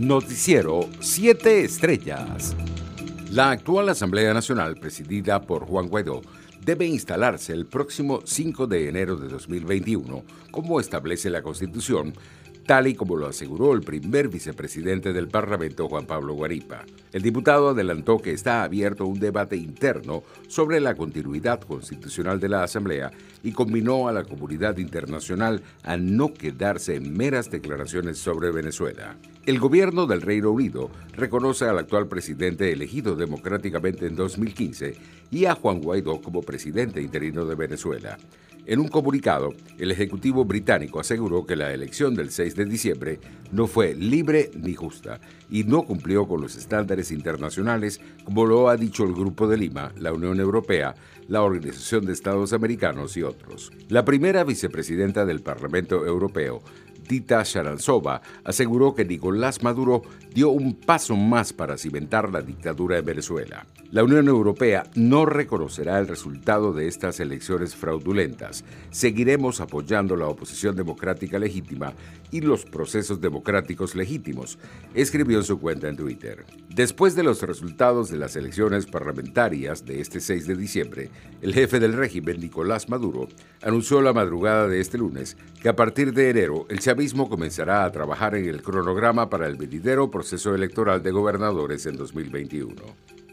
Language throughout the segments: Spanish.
Noticiero 7 Estrellas. La actual Asamblea Nacional, presidida por Juan Guaidó, debe instalarse el próximo 5 de enero de 2021, como establece la Constitución, tal y como lo aseguró el primer vicepresidente del Parlamento, Juan Pablo Guaripa. El diputado adelantó que está abierto un debate interno sobre la continuidad constitucional de la Asamblea y combinó a la comunidad internacional a no quedarse en meras declaraciones sobre Venezuela. El gobierno del Reino Unido reconoce al actual presidente elegido democráticamente en 2015 y a Juan Guaidó como presidente interino de Venezuela. En un comunicado, el Ejecutivo británico aseguró que la elección del 6 de diciembre no fue libre ni justa y no cumplió con los estándares internacionales como lo ha dicho el Grupo de Lima, la Unión Europea, la Organización de Estados Americanos y otros. La primera vicepresidenta del Parlamento Europeo Tita Sharanzova aseguró que Nicolás Maduro dio un paso más para cimentar la dictadura en Venezuela. La Unión Europea no reconocerá el resultado de estas elecciones fraudulentas. Seguiremos apoyando la oposición democrática legítima y los procesos democráticos legítimos, escribió en su cuenta en Twitter. Después de los resultados de las elecciones parlamentarias de este 6 de diciembre, el jefe del régimen, Nicolás Maduro, anunció la madrugada de este lunes que a partir de enero el chavismo comenzará a trabajar en el cronograma para el venidero proceso electoral de gobernadores en 2021.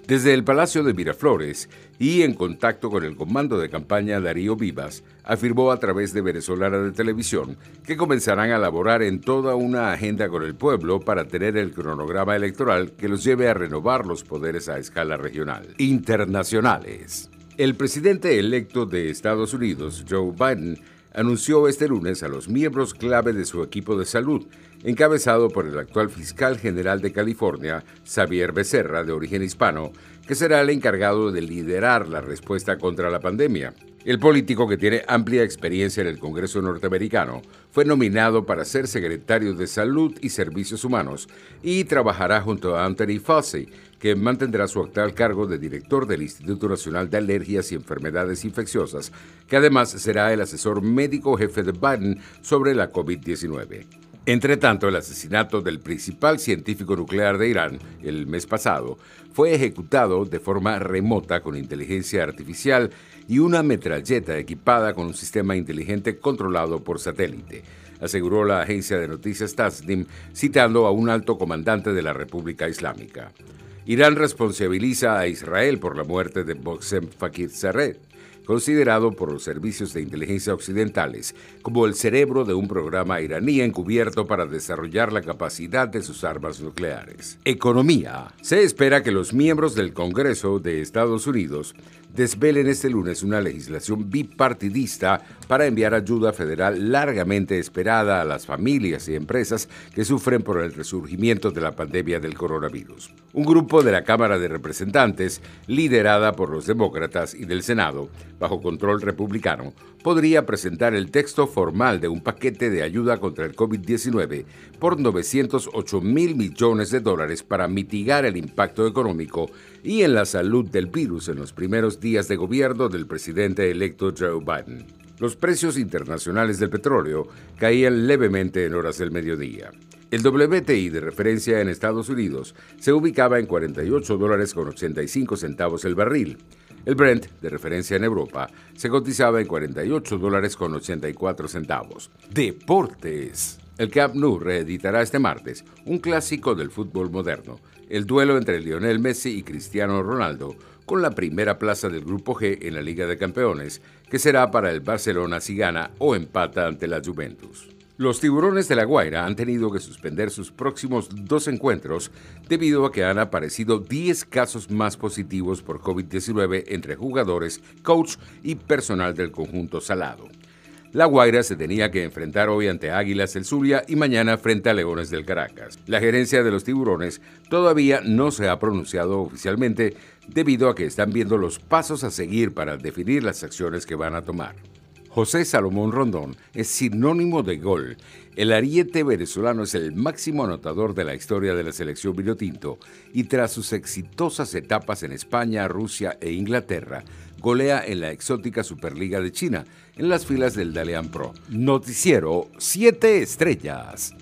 Desde el Palacio de Miraflores y en contacto con el comando de campaña Darío Vivas, afirmó a través de Venezolana de Televisión que comenzarán a laborar en toda una agenda con el pueblo para tener el cronograma electoral que los lleve a renovar los poderes a escala regional. Internacionales. El presidente electo de Estados Unidos, Joe Biden, anunció este lunes a los miembros clave de su equipo de salud, encabezado por el actual fiscal general de California, Xavier Becerra, de origen hispano, que será el encargado de liderar la respuesta contra la pandemia. El político que tiene amplia experiencia en el Congreso norteamericano fue nominado para ser secretario de Salud y Servicios Humanos y trabajará junto a Anthony Fauci, que mantendrá su actual cargo de director del Instituto Nacional de Alergias y Enfermedades Infecciosas, que además será el asesor médico jefe de Biden sobre la COVID-19. Entre tanto, el asesinato del principal científico nuclear de Irán el mes pasado fue ejecutado de forma remota con inteligencia artificial y una metralleta equipada con un sistema inteligente controlado por satélite, aseguró la agencia de noticias Tasnim citando a un alto comandante de la República Islámica. Irán responsabiliza a Israel por la muerte de Boxem Fakir Sarret, considerado por los servicios de inteligencia occidentales como el cerebro de un programa iraní encubierto para desarrollar la capacidad de sus armas nucleares. Economía. Se espera que los miembros del Congreso de Estados Unidos desvelen este lunes una legislación bipartidista para enviar ayuda federal largamente esperada a las familias y empresas que sufren por el resurgimiento de la pandemia del coronavirus. Un grupo de la Cámara de Representantes, liderada por los demócratas y del Senado, bajo control republicano, podría presentar el texto formal de un paquete de ayuda contra el COVID-19 por 908 mil millones de dólares para mitigar el impacto económico y en la salud del virus en los primeros días de gobierno del presidente electo Joe Biden. Los precios internacionales del petróleo caían levemente en horas del mediodía. El WTI de referencia en Estados Unidos se ubicaba en 48 dólares con 85 centavos el barril. El Brent, de referencia en Europa, se cotizaba en 48 dólares con 84 centavos. Deportes. El Camp Nou reeditará este martes un clásico del fútbol moderno, el duelo entre Lionel Messi y Cristiano Ronaldo, con la primera plaza del Grupo G en la Liga de Campeones, que será para el Barcelona si gana o empata ante la Juventus. Los tiburones de La Guaira han tenido que suspender sus próximos dos encuentros debido a que han aparecido 10 casos más positivos por COVID-19 entre jugadores, coach y personal del conjunto salado. La Guaira se tenía que enfrentar hoy ante Águilas del Zulia y mañana frente a Leones del Caracas. La gerencia de los tiburones todavía no se ha pronunciado oficialmente debido a que están viendo los pasos a seguir para definir las acciones que van a tomar. José Salomón Rondón es sinónimo de gol. El ariete venezolano es el máximo anotador de la historia de la selección Vinotinto y tras sus exitosas etapas en España, Rusia e Inglaterra, golea en la exótica Superliga de China en las filas del Dalian Pro. Noticiero 7 Estrellas.